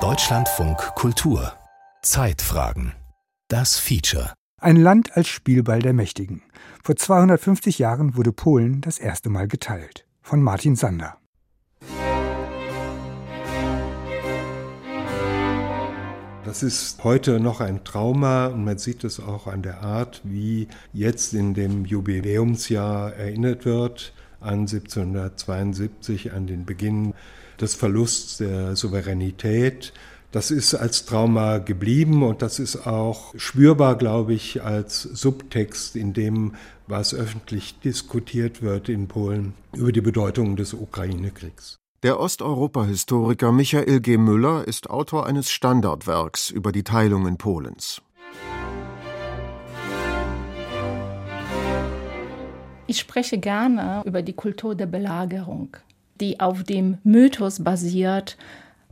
Deutschlandfunk Kultur Zeitfragen Das Feature Ein Land als Spielball der Mächtigen. Vor 250 Jahren wurde Polen das erste Mal geteilt. Von Martin Sander. Das ist heute noch ein Trauma und man sieht es auch an der Art, wie jetzt in dem Jubiläumsjahr erinnert wird an 1772, an den Beginn des Verlusts der Souveränität. Das ist als Trauma geblieben und das ist auch spürbar, glaube ich, als Subtext in dem, was öffentlich diskutiert wird in Polen über die Bedeutung des Ukraine-Kriegs. Der Osteuropa-Historiker Michael G. Müller ist Autor eines Standardwerks über die Teilungen Polens. Ich spreche gerne über die Kultur der Belagerung, die auf dem Mythos basiert,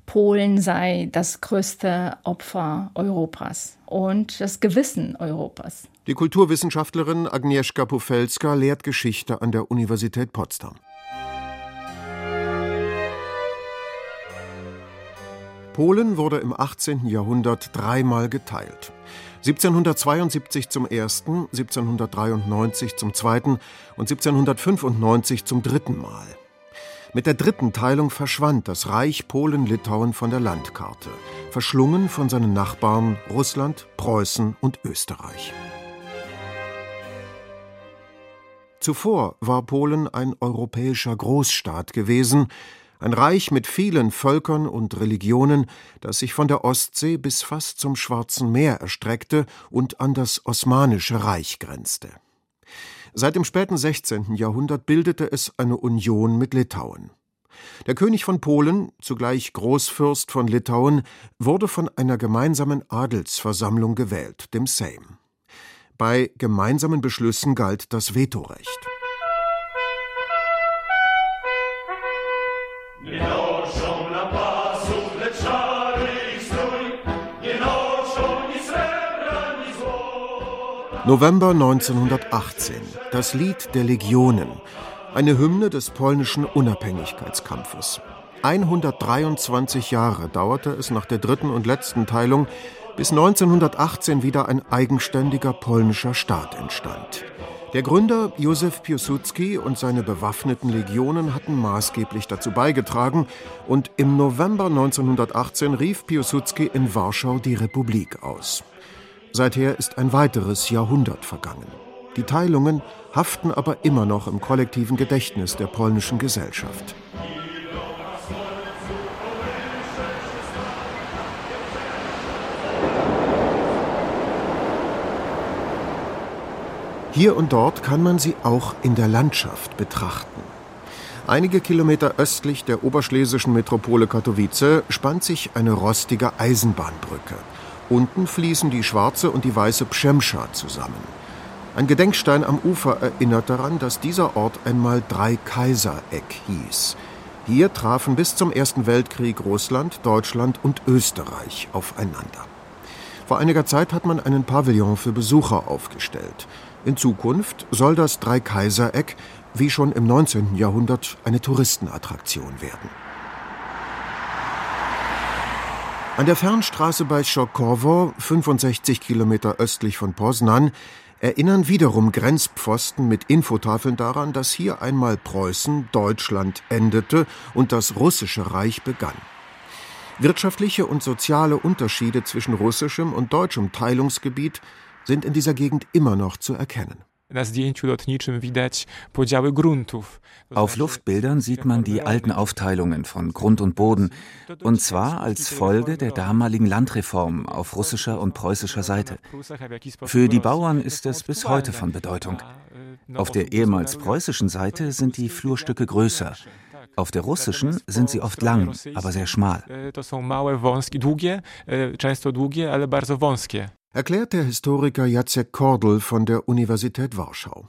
Polen sei das größte Opfer Europas und das Gewissen Europas. Die Kulturwissenschaftlerin Agnieszka Pufelska lehrt Geschichte an der Universität Potsdam. Polen wurde im 18. Jahrhundert dreimal geteilt. 1772 zum ersten, 1793 zum zweiten und 1795 zum dritten Mal. Mit der dritten Teilung verschwand das Reich Polen-Litauen von der Landkarte, verschlungen von seinen Nachbarn Russland, Preußen und Österreich. Zuvor war Polen ein europäischer Großstaat gewesen, ein Reich mit vielen Völkern und Religionen, das sich von der Ostsee bis fast zum Schwarzen Meer erstreckte und an das Osmanische Reich grenzte. Seit dem späten 16. Jahrhundert bildete es eine Union mit Litauen. Der König von Polen, zugleich Großfürst von Litauen, wurde von einer gemeinsamen Adelsversammlung gewählt, dem Sejm. Bei gemeinsamen Beschlüssen galt das Vetorecht. November 1918. Das Lied der Legionen. Eine Hymne des polnischen Unabhängigkeitskampfes. 123 Jahre dauerte es nach der dritten und letzten Teilung, bis 1918 wieder ein eigenständiger polnischer Staat entstand. Der Gründer Józef Piłsudski und seine bewaffneten Legionen hatten maßgeblich dazu beigetragen und im November 1918 rief Piłsudski in Warschau die Republik aus. Seither ist ein weiteres Jahrhundert vergangen. Die Teilungen haften aber immer noch im kollektiven Gedächtnis der polnischen Gesellschaft. Hier und dort kann man sie auch in der Landschaft betrachten. Einige Kilometer östlich der oberschlesischen Metropole Katowice spannt sich eine rostige Eisenbahnbrücke. Unten fließen die schwarze und die weiße Pschemscha zusammen. Ein Gedenkstein am Ufer erinnert daran, dass dieser Ort einmal Drei-Kaiser-Eck hieß. Hier trafen bis zum Ersten Weltkrieg Russland, Deutschland und Österreich aufeinander. Vor einiger Zeit hat man einen Pavillon für Besucher aufgestellt. In Zukunft soll das Dreikaisereck, wie schon im 19. Jahrhundert, eine Touristenattraktion werden. An der Fernstraße bei Schokowo, 65 Kilometer östlich von Poznan, erinnern wiederum Grenzpfosten mit Infotafeln daran, dass hier einmal Preußen, Deutschland endete und das russische Reich begann. Wirtschaftliche und soziale Unterschiede zwischen russischem und deutschem Teilungsgebiet sind in dieser Gegend immer noch zu erkennen. Auf Luftbildern sieht man die alten Aufteilungen von Grund und Boden, und zwar als Folge der damaligen Landreform auf russischer und preußischer Seite. Für die Bauern ist es bis heute von Bedeutung. Auf der ehemals preußischen Seite sind die Flurstücke größer. Auf der russischen sind sie oft lang, aber sehr schmal erklärt der Historiker Jacek Kordel von der Universität Warschau.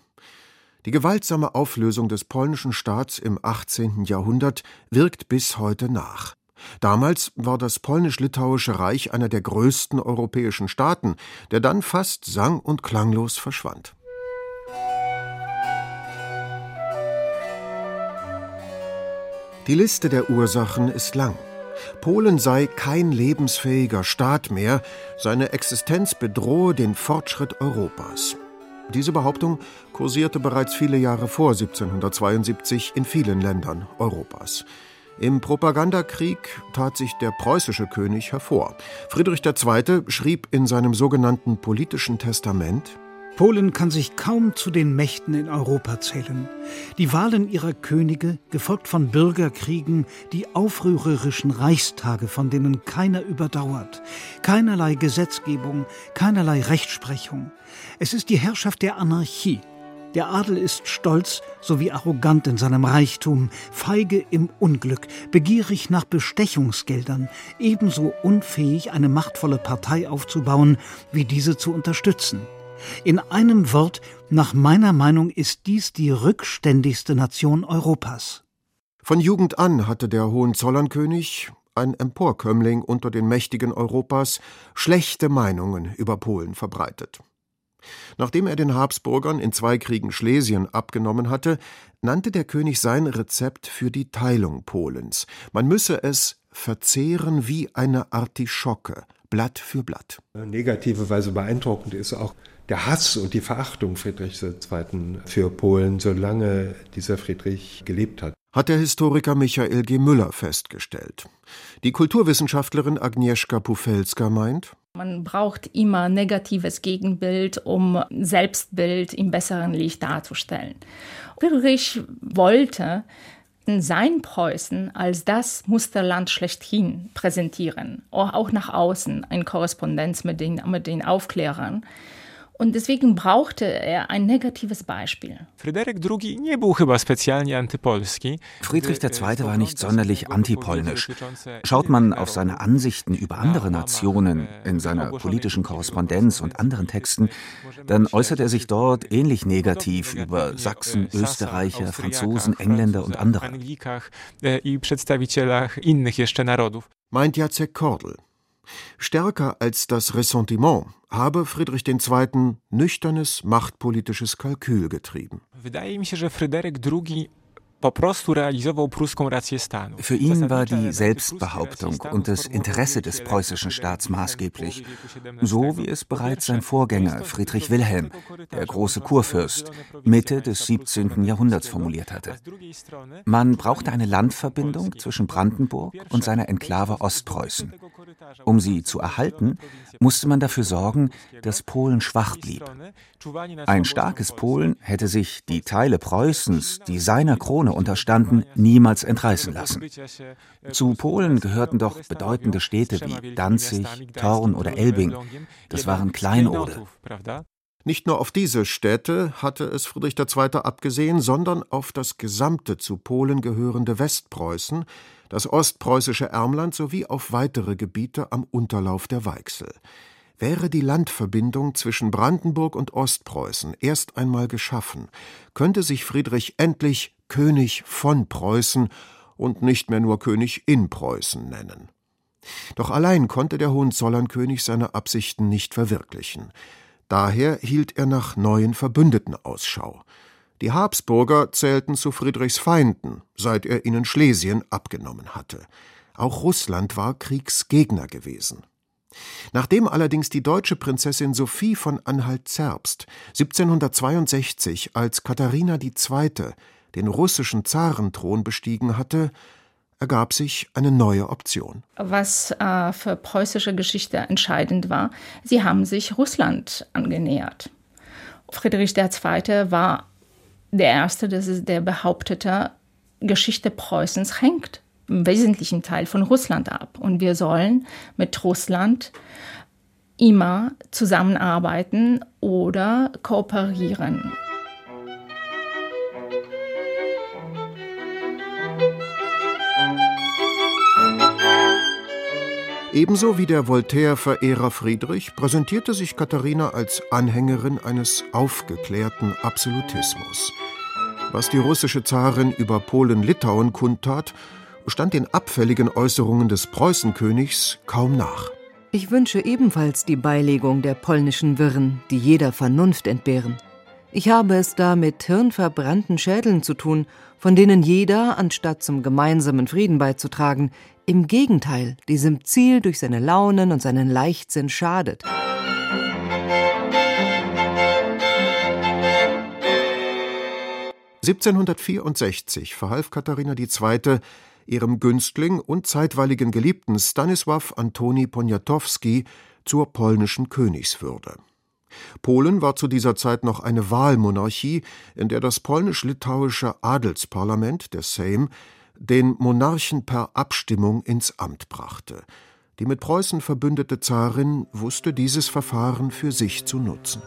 Die gewaltsame Auflösung des polnischen Staats im 18. Jahrhundert wirkt bis heute nach. Damals war das polnisch-litauische Reich einer der größten europäischen Staaten, der dann fast sang- und klanglos verschwand. Die Liste der Ursachen ist lang. Polen sei kein lebensfähiger Staat mehr, seine Existenz bedrohe den Fortschritt Europas. Diese Behauptung kursierte bereits viele Jahre vor 1772 in vielen Ländern Europas. Im Propagandakrieg tat sich der preußische König hervor. Friedrich II. schrieb in seinem sogenannten politischen Testament Polen kann sich kaum zu den Mächten in Europa zählen. Die Wahlen ihrer Könige, gefolgt von Bürgerkriegen, die aufrührerischen Reichstage, von denen keiner überdauert, keinerlei Gesetzgebung, keinerlei Rechtsprechung. Es ist die Herrschaft der Anarchie. Der Adel ist stolz sowie arrogant in seinem Reichtum, feige im Unglück, begierig nach Bestechungsgeldern, ebenso unfähig, eine machtvolle Partei aufzubauen, wie diese zu unterstützen. In einem Wort, nach meiner Meinung ist dies die rückständigste Nation Europas. Von Jugend an hatte der Hohenzollernkönig, ein Emporkömmling unter den Mächtigen Europas, schlechte Meinungen über Polen verbreitet. Nachdem er den Habsburgern in zwei Kriegen Schlesien abgenommen hatte, nannte der König sein Rezept für die Teilung Polens. Man müsse es verzehren wie eine Artischocke, Blatt für Blatt. Negative Weise beeindruckend ist auch der Hass und die Verachtung Friedrichs II. für Polen, solange dieser Friedrich gelebt hat. Hat der Historiker Michael G. Müller festgestellt. Die Kulturwissenschaftlerin Agnieszka Pufelska meint, man braucht immer negatives Gegenbild, um Selbstbild im besseren Licht darzustellen. Friedrich wollte sein Preußen als das Musterland schlechthin präsentieren, auch nach außen in Korrespondenz mit den, mit den Aufklärern. Und deswegen brauchte er ein negatives Beispiel. Friedrich II. war nicht sonderlich antipolnisch. Schaut man auf seine Ansichten über andere Nationen in seiner politischen Korrespondenz und anderen Texten, dann äußert er sich dort ähnlich negativ über Sachsen, Österreicher, Franzosen, Engländer und andere. Meint Jacek Kordel. Stärker als das Ressentiment habe Friedrich II. nüchternes machtpolitisches Kalkül getrieben. Für ihn war die Selbstbehauptung und das Interesse des preußischen Staats maßgeblich, so wie es bereits sein Vorgänger Friedrich Wilhelm, der große Kurfürst, Mitte des 17. Jahrhunderts formuliert hatte. Man brauchte eine Landverbindung zwischen Brandenburg und seiner Enklave Ostpreußen. Um sie zu erhalten, musste man dafür sorgen, dass Polen schwach blieb. Ein starkes Polen hätte sich die Teile Preußens, die seiner Krone unterstanden, niemals entreißen lassen. Zu Polen gehörten doch bedeutende Städte wie Danzig, Thorn oder Elbing. Das waren Kleinode. Nicht nur auf diese Städte hatte es Friedrich II. abgesehen, sondern auf das gesamte zu Polen gehörende Westpreußen, das ostpreußische Ermland sowie auf weitere Gebiete am Unterlauf der Weichsel. Wäre die Landverbindung zwischen Brandenburg und Ostpreußen erst einmal geschaffen, könnte sich Friedrich endlich König von Preußen und nicht mehr nur König in Preußen nennen. Doch allein konnte der Hohenzollernkönig seine Absichten nicht verwirklichen. Daher hielt er nach neuen Verbündeten Ausschau. Die Habsburger zählten zu Friedrichs Feinden, seit er ihnen Schlesien abgenommen hatte. Auch Russland war Kriegsgegner gewesen. Nachdem allerdings die deutsche Prinzessin Sophie von Anhalt-Zerbst 1762 als Katharina II. den russischen Zarenthron bestiegen hatte, ergab sich eine neue Option. Was äh, für preußische Geschichte entscheidend war, sie haben sich Russland angenähert. Friedrich II. war der Erste, der behauptete, Geschichte Preußens hängt im wesentlichen Teil von Russland ab. Und wir sollen mit Russland immer zusammenarbeiten oder kooperieren. Ebenso wie der Voltaire-Verehrer Friedrich präsentierte sich Katharina als Anhängerin eines aufgeklärten Absolutismus. Was die russische Zarin über Polen-Litauen kundtat, stand den abfälligen Äußerungen des Preußenkönigs kaum nach. Ich wünsche ebenfalls die Beilegung der polnischen Wirren, die jeder Vernunft entbehren. Ich habe es da mit hirnverbrannten Schädeln zu tun, von denen jeder, anstatt zum gemeinsamen Frieden beizutragen, im Gegenteil diesem Ziel durch seine Launen und seinen Leichtsinn schadet. (1764) verhalf Katharina II. ihrem Günstling und zeitweiligen Geliebten Stanisław Antoni Poniatowski zur polnischen Königswürde Polen war zu dieser Zeit noch eine Wahlmonarchie, in der das polnisch-litauische Adelsparlament, der Sejm, den Monarchen per Abstimmung ins Amt brachte. Die mit Preußen verbündete Zarin wusste dieses Verfahren für sich zu nutzen.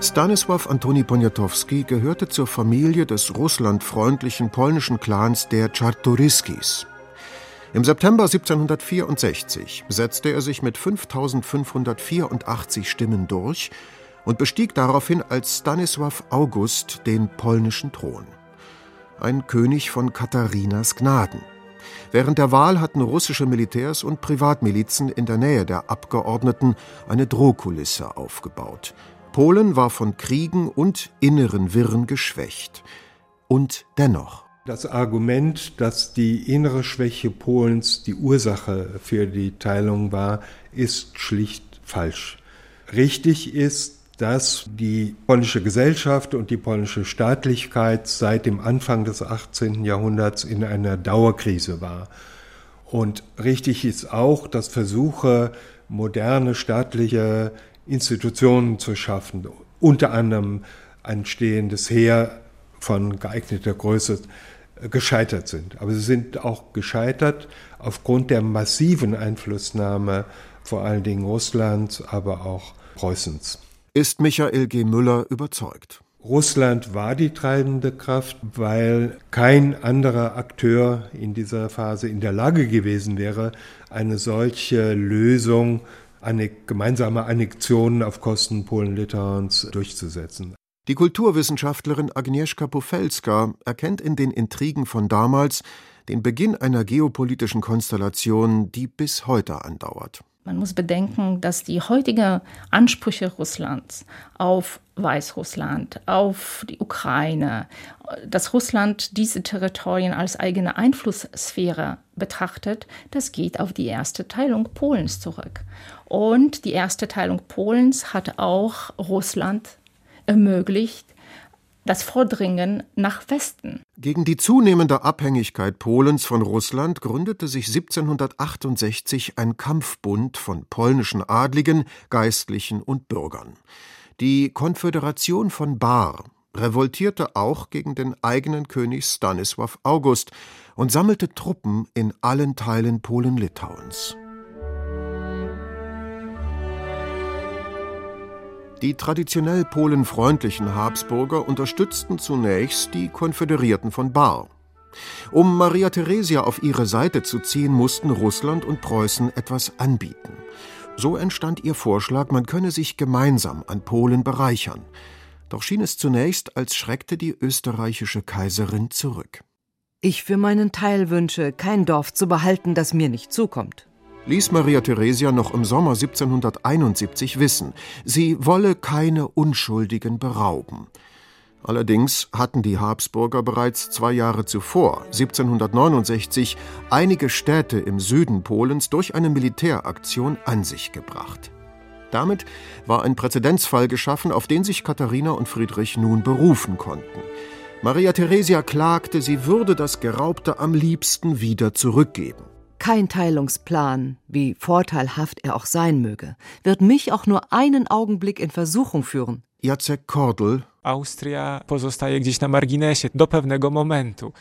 Stanisław Antoni Poniatowski gehörte zur Familie des russlandfreundlichen polnischen Clans der Czartoryskis. Im September 1764 setzte er sich mit 5584 Stimmen durch und bestieg daraufhin als Stanisław August den polnischen Thron. Ein König von Katharinas Gnaden. Während der Wahl hatten russische Militärs und Privatmilizen in der Nähe der Abgeordneten eine Drohkulisse aufgebaut. Polen war von Kriegen und inneren Wirren geschwächt. Und dennoch das Argument, dass die innere Schwäche Polens die Ursache für die Teilung war, ist schlicht falsch. Richtig ist, dass die polnische Gesellschaft und die polnische Staatlichkeit seit dem Anfang des 18. Jahrhunderts in einer Dauerkrise war. Und richtig ist auch, dass Versuche, moderne staatliche Institutionen zu schaffen, unter anderem ein stehendes Heer von geeigneter Größe gescheitert sind. Aber sie sind auch gescheitert aufgrund der massiven Einflussnahme vor allen Dingen Russlands, aber auch Preußens. Ist Michael G. Müller überzeugt? Russland war die treibende Kraft, weil kein anderer Akteur in dieser Phase in der Lage gewesen wäre, eine solche Lösung, eine gemeinsame Annexion auf Kosten Polen-Litauens durchzusetzen. Die Kulturwissenschaftlerin Agnieszka Pofelska erkennt in den Intrigen von damals den Beginn einer geopolitischen Konstellation, die bis heute andauert. Man muss bedenken, dass die heutigen Ansprüche Russlands auf Weißrussland, auf die Ukraine, dass Russland diese Territorien als eigene Einflusssphäre betrachtet, das geht auf die erste Teilung Polens zurück. Und die erste Teilung Polens hat auch Russland ermöglicht das Vordringen nach Westen. Gegen die zunehmende Abhängigkeit Polens von Russland gründete sich 1768 ein Kampfbund von polnischen Adligen, Geistlichen und Bürgern. Die Konföderation von Bar revoltierte auch gegen den eigenen König Stanisław August und sammelte Truppen in allen Teilen Polen-Litauens. Die traditionell polenfreundlichen Habsburger unterstützten zunächst die Konföderierten von Bar. Um Maria Theresia auf ihre Seite zu ziehen, mussten Russland und Preußen etwas anbieten. So entstand ihr Vorschlag, man könne sich gemeinsam an Polen bereichern. Doch schien es zunächst, als schreckte die österreichische Kaiserin zurück. Ich für meinen Teil wünsche, kein Dorf zu behalten, das mir nicht zukommt ließ Maria Theresia noch im Sommer 1771 wissen, sie wolle keine Unschuldigen berauben. Allerdings hatten die Habsburger bereits zwei Jahre zuvor, 1769, einige Städte im Süden Polens durch eine Militäraktion an sich gebracht. Damit war ein Präzedenzfall geschaffen, auf den sich Katharina und Friedrich nun berufen konnten. Maria Theresia klagte, sie würde das Geraubte am liebsten wieder zurückgeben. Kein Teilungsplan, wie vorteilhaft er auch sein möge, wird mich auch nur einen Augenblick in Versuchung führen. Jacek Kordel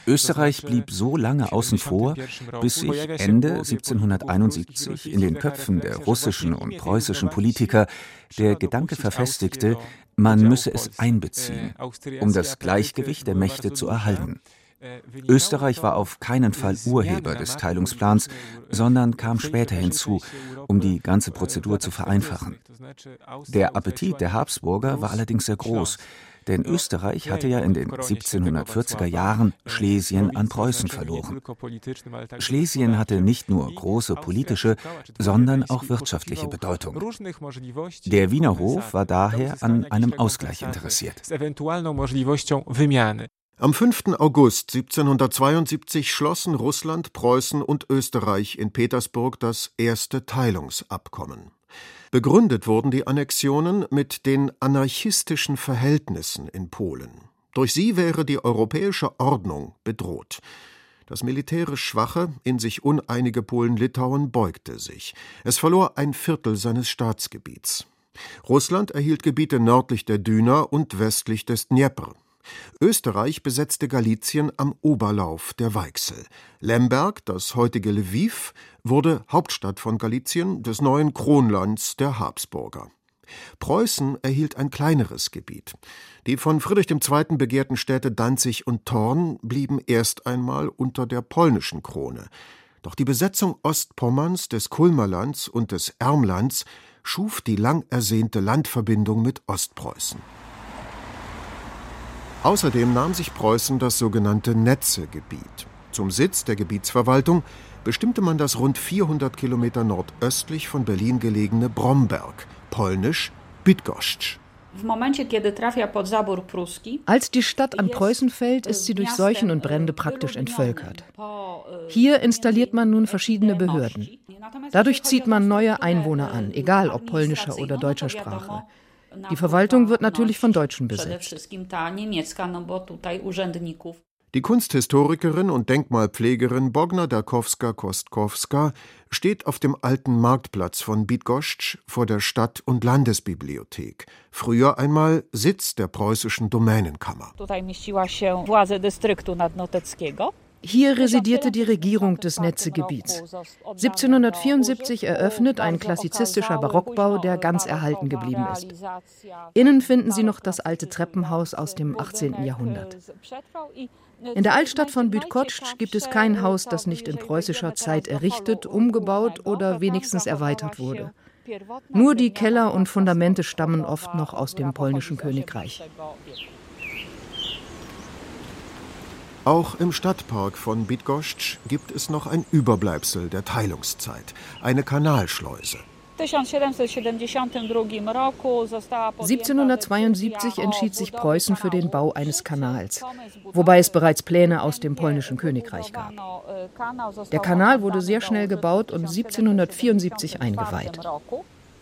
Österreich blieb so lange außen vor, bis sich Ende 1771 in den Köpfen der russischen und preußischen Politiker der Gedanke verfestigte, man müsse es einbeziehen, um das Gleichgewicht der Mächte zu erhalten. Österreich war auf keinen Fall Urheber des Teilungsplans, sondern kam später hinzu, um die ganze Prozedur zu vereinfachen. Der Appetit der Habsburger war allerdings sehr groß. Denn Österreich hatte ja in den 1740er Jahren Schlesien an Preußen verloren. Schlesien hatte nicht nur große politische, sondern auch wirtschaftliche Bedeutung. Der Wiener Hof war daher an einem Ausgleich interessiert. Am 5. August 1772 schlossen Russland, Preußen und Österreich in Petersburg das erste Teilungsabkommen. Begründet wurden die Annexionen mit den anarchistischen Verhältnissen in Polen. Durch sie wäre die europäische Ordnung bedroht. Das militärisch schwache, in sich uneinige Polen-Litauen beugte sich. Es verlor ein Viertel seines Staatsgebiets. Russland erhielt Gebiete nördlich der Düna und westlich des Dnjepr. Österreich besetzte Galizien am Oberlauf der Weichsel. Lemberg, das heutige Lviv, wurde Hauptstadt von Galizien, des neuen Kronlands der Habsburger. Preußen erhielt ein kleineres Gebiet. Die von Friedrich II. begehrten Städte Danzig und Thorn blieben erst einmal unter der polnischen Krone. Doch die Besetzung Ostpommerns, des Kulmerlands und des Ermlands schuf die lang ersehnte Landverbindung mit Ostpreußen. Außerdem nahm sich Preußen das sogenannte Netzegebiet. Zum Sitz der Gebietsverwaltung bestimmte man das rund 400 Kilometer nordöstlich von Berlin gelegene Bromberg, polnisch Bydgoszcz. Als die Stadt an Preußen fällt, ist sie durch Seuchen und Brände praktisch entvölkert. Hier installiert man nun verschiedene Behörden. Dadurch zieht man neue Einwohner an, egal ob polnischer oder deutscher Sprache. Die Verwaltung wird natürlich von Deutschen besetzt. Die Kunsthistorikerin und Denkmalpflegerin Bogna Darkowska-Kostkowska steht auf dem alten Marktplatz von Bydgoszcz vor der Stadt- und Landesbibliothek, früher einmal Sitz der preußischen Domänenkammer. Hier residierte die Regierung des Netzegebiets. 1774 eröffnet ein klassizistischer Barockbau, der ganz erhalten geblieben ist. Innen finden Sie noch das alte Treppenhaus aus dem 18. Jahrhundert. In der Altstadt von Bydgoszcz gibt es kein Haus, das nicht in preußischer Zeit errichtet, umgebaut oder wenigstens erweitert wurde. Nur die Keller und Fundamente stammen oft noch aus dem polnischen Königreich. Auch im Stadtpark von Bydgoszcz gibt es noch ein Überbleibsel der Teilungszeit, eine Kanalschleuse. 1772 entschied sich Preußen für den Bau eines Kanals, wobei es bereits Pläne aus dem polnischen Königreich gab. Der Kanal wurde sehr schnell gebaut und 1774 eingeweiht.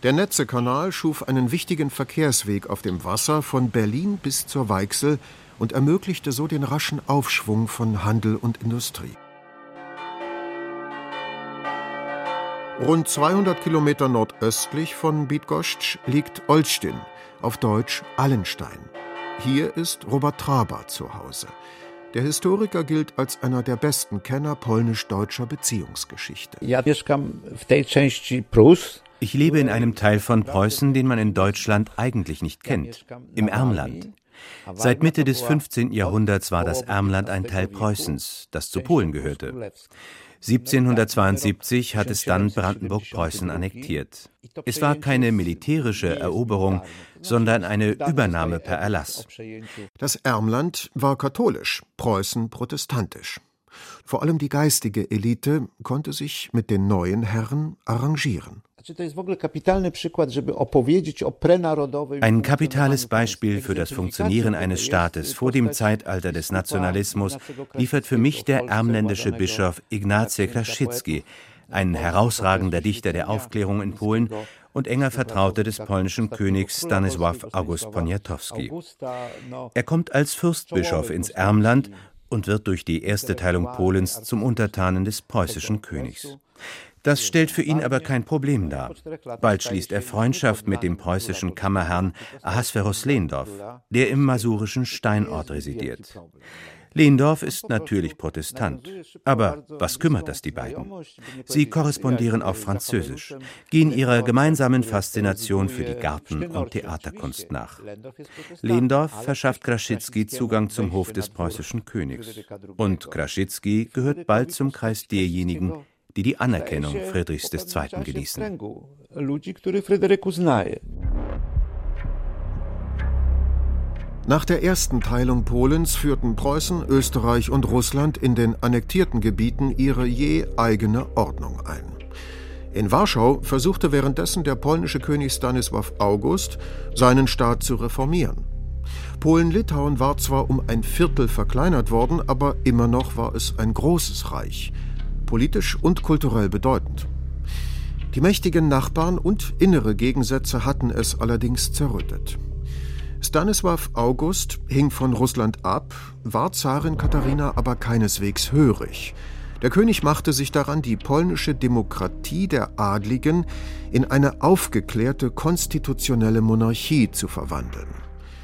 Der Netzekanal schuf einen wichtigen Verkehrsweg auf dem Wasser von Berlin bis zur Weichsel und ermöglichte so den raschen Aufschwung von Handel und Industrie. Rund 200 Kilometer nordöstlich von Bydgoszcz liegt Olsztyn, auf Deutsch Allenstein. Hier ist Robert Traber zu Hause. Der Historiker gilt als einer der besten Kenner polnisch-deutscher Beziehungsgeschichte. Ich lebe in einem Teil von Preußen, den man in Deutschland eigentlich nicht kennt, im Ermland. Seit Mitte des 15. Jahrhunderts war das Ermland ein Teil Preußens, das zu Polen gehörte. 1772 hat es dann Brandenburg-Preußen annektiert. Es war keine militärische Eroberung, sondern eine Übernahme per Erlass. Das Ermland war katholisch, Preußen protestantisch. Vor allem die geistige Elite konnte sich mit den neuen Herren arrangieren. Ein kapitales Beispiel für das Funktionieren eines Staates vor dem Zeitalter des Nationalismus liefert für mich der ermländische Bischof Ignacy Krasicki, ein herausragender Dichter der Aufklärung in Polen und enger Vertrauter des polnischen Königs Stanisław August Poniatowski. Er kommt als Fürstbischof ins Ermland und wird durch die erste Teilung Polens zum Untertanen des preußischen Königs. Das stellt für ihn aber kein Problem dar. Bald schließt er Freundschaft mit dem preußischen Kammerherrn Ahasverus Lehndorf, der im masurischen Steinort residiert. Lehndorf ist natürlich Protestant. Aber was kümmert das die beiden? Sie korrespondieren auf Französisch, gehen ihrer gemeinsamen Faszination für die Garten- und Theaterkunst nach. Lehndorf verschafft Kraschitzky Zugang zum Hof des preußischen Königs. Und Kraschitzky gehört bald zum Kreis derjenigen, die die Anerkennung Friedrichs II. genießen. Nach der ersten Teilung Polens führten Preußen, Österreich und Russland in den annektierten Gebieten ihre je eigene Ordnung ein. In Warschau versuchte währenddessen der polnische König Stanisław August, seinen Staat zu reformieren. Polen-Litauen war zwar um ein Viertel verkleinert worden, aber immer noch war es ein großes Reich, politisch und kulturell bedeutend. Die mächtigen Nachbarn und innere Gegensätze hatten es allerdings zerrüttet. Stanisław August hing von Russland ab, war Zarin Katharina aber keineswegs hörig. Der König machte sich daran, die polnische Demokratie der Adligen in eine aufgeklärte konstitutionelle Monarchie zu verwandeln.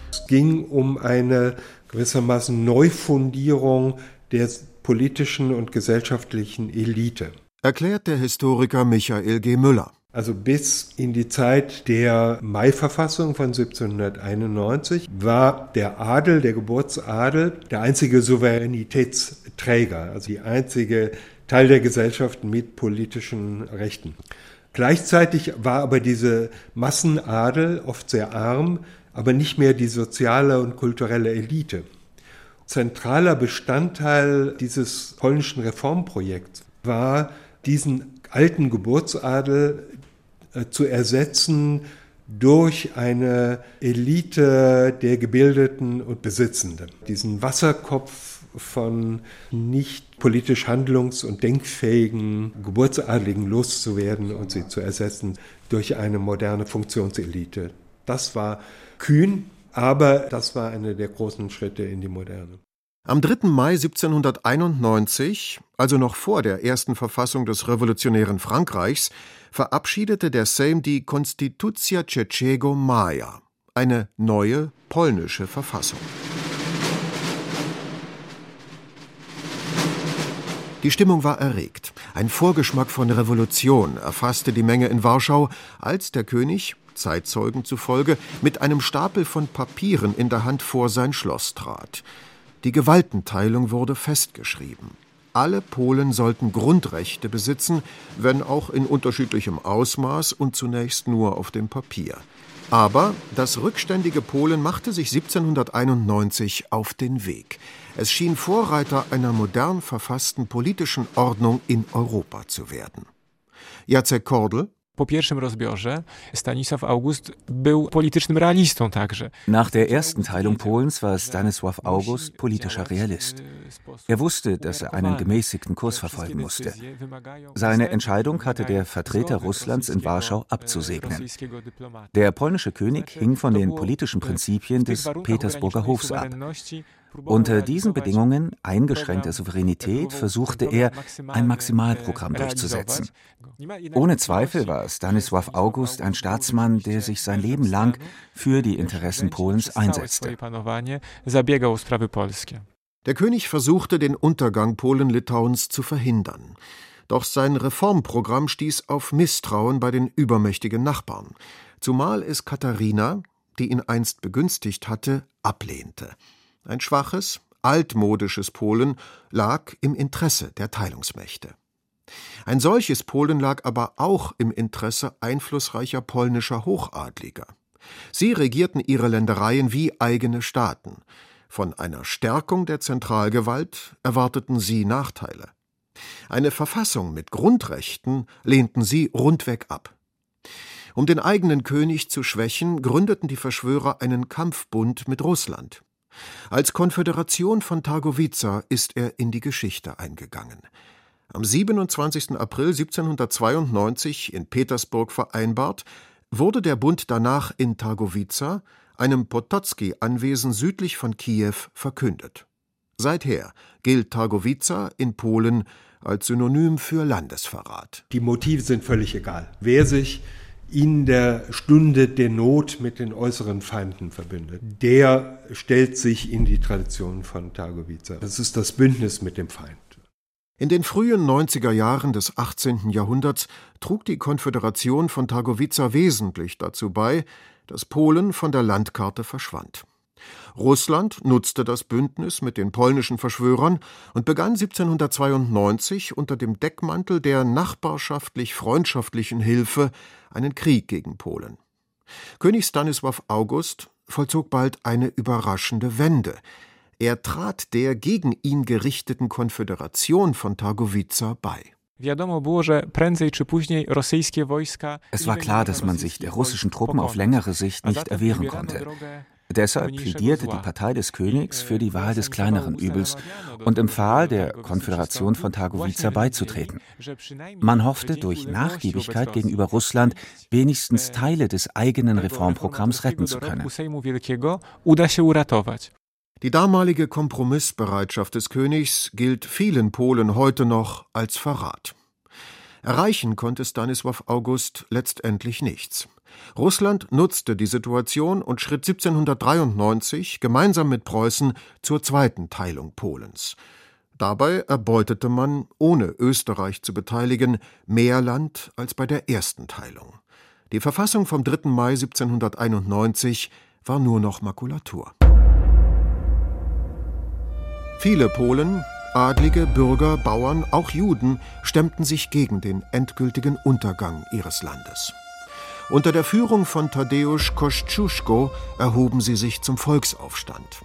Es ging um eine gewissermaßen Neufundierung der politischen und gesellschaftlichen Elite. Erklärt der Historiker Michael G. Müller. Also bis in die Zeit der Mai-Verfassung von 1791 war der Adel, der Geburtsadel, der einzige Souveränitätsträger, also die einzige Teil der Gesellschaft mit politischen Rechten. Gleichzeitig war aber diese Massenadel oft sehr arm, aber nicht mehr die soziale und kulturelle Elite. Zentraler Bestandteil dieses polnischen Reformprojekts war, diesen alten Geburtsadel äh, zu ersetzen durch eine Elite der Gebildeten und Besitzenden. Diesen Wasserkopf von nicht politisch handlungs- und denkfähigen Geburtsadligen loszuwerden und sie zu ersetzen durch eine moderne Funktionselite. Das war kühn, aber das war einer der großen Schritte in die Moderne. Am 3. Mai 1791, also noch vor der ersten Verfassung des revolutionären Frankreichs, verabschiedete der Sejm die Konstytucja Trzeciego Maja, eine neue polnische Verfassung. Die Stimmung war erregt. Ein Vorgeschmack von Revolution erfasste die Menge in Warschau, als der König, Zeitzeugen zufolge, mit einem Stapel von Papieren in der Hand vor sein Schloss trat. Die Gewaltenteilung wurde festgeschrieben. Alle Polen sollten Grundrechte besitzen, wenn auch in unterschiedlichem Ausmaß und zunächst nur auf dem Papier. Aber das rückständige Polen machte sich 1791 auf den Weg. Es schien Vorreiter einer modern verfassten politischen Ordnung in Europa zu werden. Jacek Kordel, Nach der ersten Teilung Polens war Stanisław August politischer Realist. Er wusste, dass er einen gemäßigten Kurs verfolgen musste. Seine Entscheidung hatte der Vertreter Russlands in Warschau abzusegnen. Der polnische König hing von den politischen Prinzipien des Petersburger Hofs ab. Unter diesen Bedingungen eingeschränkter Souveränität versuchte er, ein Maximalprogramm durchzusetzen. Ohne Zweifel war Stanisław August ein Staatsmann, der sich sein Leben lang für die Interessen Polens einsetzte. Der König versuchte, den Untergang Polen-Litauens zu verhindern. Doch sein Reformprogramm stieß auf Misstrauen bei den übermächtigen Nachbarn, zumal es Katharina, die ihn einst begünstigt hatte, ablehnte. Ein schwaches, altmodisches Polen lag im Interesse der Teilungsmächte. Ein solches Polen lag aber auch im Interesse einflussreicher polnischer Hochadliger. Sie regierten ihre Ländereien wie eigene Staaten. Von einer Stärkung der Zentralgewalt erwarteten sie Nachteile. Eine Verfassung mit Grundrechten lehnten sie rundweg ab. Um den eigenen König zu schwächen, gründeten die Verschwörer einen Kampfbund mit Russland. Als Konföderation von Targowica ist er in die Geschichte eingegangen. Am 27. April 1792 in Petersburg vereinbart, wurde der Bund danach in Targowica, einem Potocki-Anwesen südlich von Kiew, verkündet. Seither gilt Targowica in Polen als Synonym für Landesverrat. Die Motive sind völlig egal. Wer sich in der Stunde der Not mit den äußeren Feinden verbündet. Der stellt sich in die Tradition von Targowica. Das ist das Bündnis mit dem Feind. In den frühen 90er Jahren des 18. Jahrhunderts trug die Konföderation von Targowica wesentlich dazu bei, dass Polen von der Landkarte verschwand. Russland nutzte das Bündnis mit den polnischen Verschwörern und begann 1792 unter dem Deckmantel der nachbarschaftlich freundschaftlichen Hilfe einen Krieg gegen Polen. König Stanisław August vollzog bald eine überraschende Wende. Er trat der gegen ihn gerichteten Konföderation von Targowica bei. Es war klar, dass man sich der russischen Truppen auf längere Sicht nicht erwehren konnte. Deshalb plädierte die Partei des Königs für die Wahl des kleineren Übels und empfahl, der Konföderation von Targowica beizutreten. Man hoffte, durch Nachgiebigkeit gegenüber Russland wenigstens Teile des eigenen Reformprogramms retten zu können. Die damalige Kompromissbereitschaft des Königs gilt vielen Polen heute noch als Verrat. Erreichen konnte Stanisław August letztendlich nichts. Russland nutzte die Situation und schritt 1793 gemeinsam mit Preußen zur zweiten Teilung Polens. Dabei erbeutete man, ohne Österreich zu beteiligen, mehr Land als bei der ersten Teilung. Die Verfassung vom 3. Mai 1791 war nur noch Makulatur. Viele Polen, Adlige, Bürger, Bauern, auch Juden stemmten sich gegen den endgültigen Untergang ihres Landes. Unter der Führung von Tadeusz Kosciuszko erhoben sie sich zum Volksaufstand.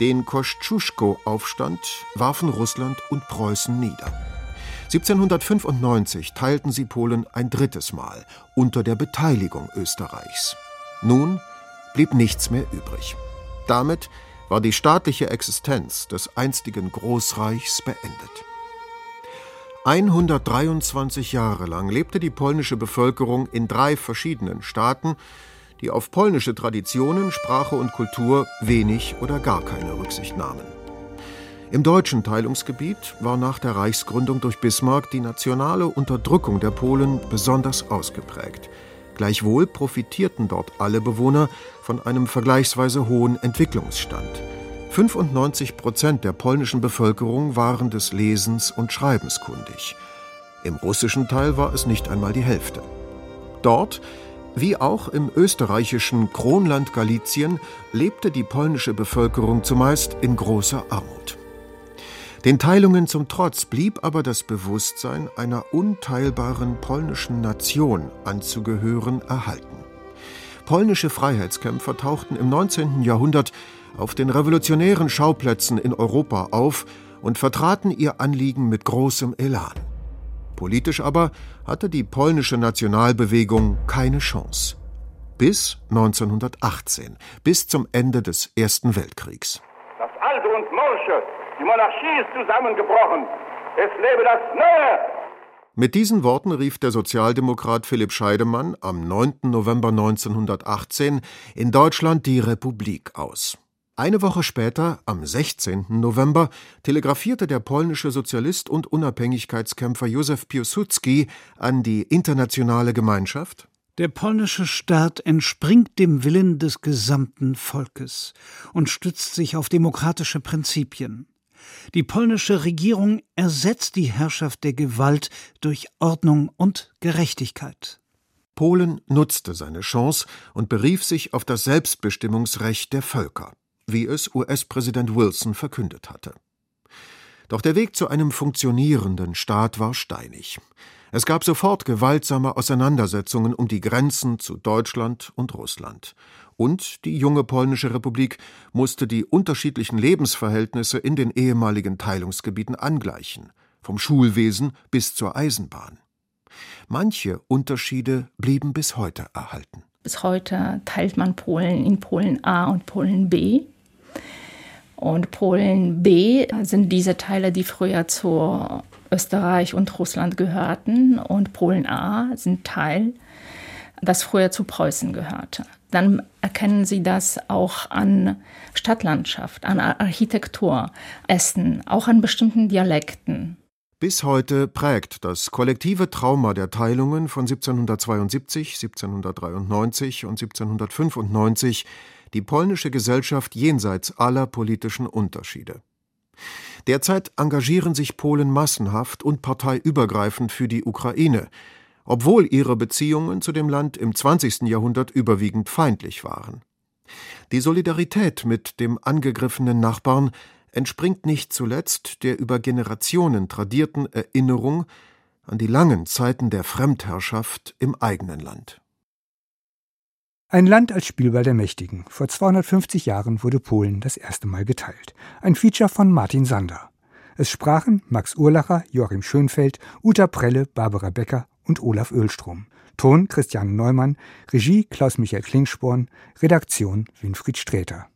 Den Kosciuszko-Aufstand warfen Russland und Preußen nieder. 1795 teilten sie Polen ein drittes Mal unter der Beteiligung Österreichs. Nun blieb nichts mehr übrig. Damit war die staatliche Existenz des einstigen Großreichs beendet. 123 Jahre lang lebte die polnische Bevölkerung in drei verschiedenen Staaten, die auf polnische Traditionen, Sprache und Kultur wenig oder gar keine Rücksicht nahmen. Im deutschen Teilungsgebiet war nach der Reichsgründung durch Bismarck die nationale Unterdrückung der Polen besonders ausgeprägt. Gleichwohl profitierten dort alle Bewohner von einem vergleichsweise hohen Entwicklungsstand. 95 Prozent der polnischen Bevölkerung waren des Lesens und Schreibens kundig. Im russischen Teil war es nicht einmal die Hälfte. Dort, wie auch im österreichischen Kronland Galizien, lebte die polnische Bevölkerung zumeist in großer Armut. Den Teilungen zum Trotz blieb aber das Bewusstsein, einer unteilbaren polnischen Nation anzugehören, erhalten. Polnische Freiheitskämpfer tauchten im 19. Jahrhundert auf den revolutionären Schauplätzen in Europa auf und vertraten ihr Anliegen mit großem Elan. Politisch aber hatte die polnische Nationalbewegung keine Chance. Bis 1918, bis zum Ende des Ersten Weltkriegs. Das Alte und Morsche die Monarchie ist zusammengebrochen. Es lebe das Neue! Mit diesen Worten rief der Sozialdemokrat Philipp Scheidemann am 9. November 1918 in Deutschland die Republik aus. Eine Woche später, am 16. November, telegrafierte der polnische Sozialist und Unabhängigkeitskämpfer Józef Piłsudski an die internationale Gemeinschaft der polnische Staat entspringt dem Willen des gesamten Volkes und stützt sich auf demokratische Prinzipien. Die polnische Regierung ersetzt die Herrschaft der Gewalt durch Ordnung und Gerechtigkeit. Polen nutzte seine Chance und berief sich auf das Selbstbestimmungsrecht der Völker, wie es US-Präsident Wilson verkündet hatte. Doch der Weg zu einem funktionierenden Staat war steinig. Es gab sofort gewaltsame Auseinandersetzungen um die Grenzen zu Deutschland und Russland. Und die junge polnische Republik musste die unterschiedlichen Lebensverhältnisse in den ehemaligen Teilungsgebieten angleichen, vom Schulwesen bis zur Eisenbahn. Manche Unterschiede blieben bis heute erhalten. Bis heute teilt man Polen in Polen A und Polen B. Und Polen B sind diese Teile, die früher zu Österreich und Russland gehörten. Und Polen A sind Teil, das früher zu Preußen gehörte dann erkennen Sie das auch an Stadtlandschaft, an Architektur, Essen, auch an bestimmten Dialekten. Bis heute prägt das kollektive Trauma der Teilungen von 1772, 1793 und 1795 die polnische Gesellschaft jenseits aller politischen Unterschiede. Derzeit engagieren sich Polen massenhaft und parteiübergreifend für die Ukraine, obwohl ihre Beziehungen zu dem Land im 20. Jahrhundert überwiegend feindlich waren. Die Solidarität mit dem angegriffenen Nachbarn entspringt nicht zuletzt der über Generationen tradierten Erinnerung an die langen Zeiten der Fremdherrschaft im eigenen Land Ein Land als Spielball der Mächtigen. Vor 250 Jahren wurde Polen das erste Mal geteilt. Ein Feature von Martin Sander. Es sprachen Max Urlacher, Joachim Schönfeld, Uta Prelle, Barbara Becker und Olaf Ölstrom. Ton Christian Neumann, Regie Klaus-Michael Klingsporn, Redaktion Winfried Sträter.